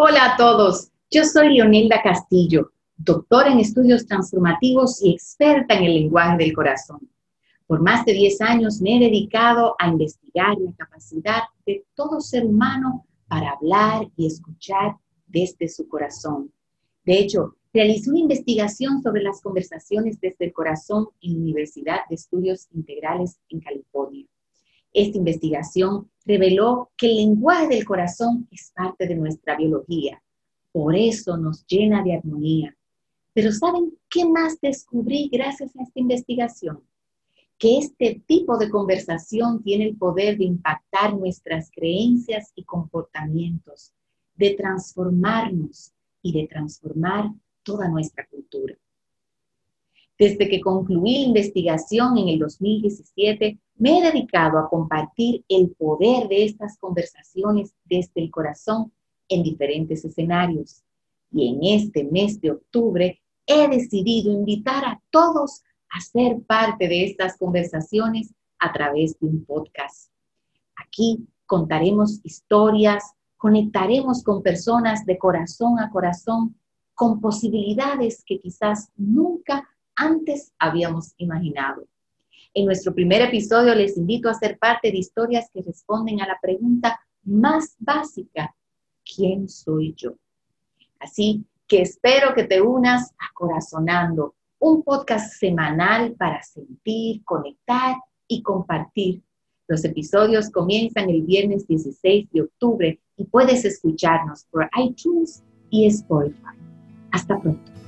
Hola a todos, yo soy Leonelda Castillo, doctora en estudios transformativos y experta en el lenguaje del corazón. Por más de 10 años me he dedicado a investigar la capacidad de todo ser humano para hablar y escuchar desde su corazón. De hecho, realicé una investigación sobre las conversaciones desde el corazón en la Universidad de Estudios Integrales en California. Esta investigación reveló que el lenguaje del corazón es parte de nuestra biología. Por eso nos llena de armonía. Pero ¿saben qué más descubrí gracias a esta investigación? Que este tipo de conversación tiene el poder de impactar nuestras creencias y comportamientos, de transformarnos y de transformar toda nuestra cultura. Desde que concluí la investigación en el 2017, me he dedicado a compartir el poder de estas conversaciones desde el corazón en diferentes escenarios. Y en este mes de octubre he decidido invitar a todos a ser parte de estas conversaciones a través de un podcast. Aquí contaremos historias, conectaremos con personas de corazón a corazón con posibilidades que quizás nunca antes habíamos imaginado. En nuestro primer episodio les invito a ser parte de historias que responden a la pregunta más básica, ¿quién soy yo? Así que espero que te unas a Corazonando, un podcast semanal para sentir, conectar y compartir. Los episodios comienzan el viernes 16 de octubre y puedes escucharnos por iTunes y Spotify. Hasta pronto.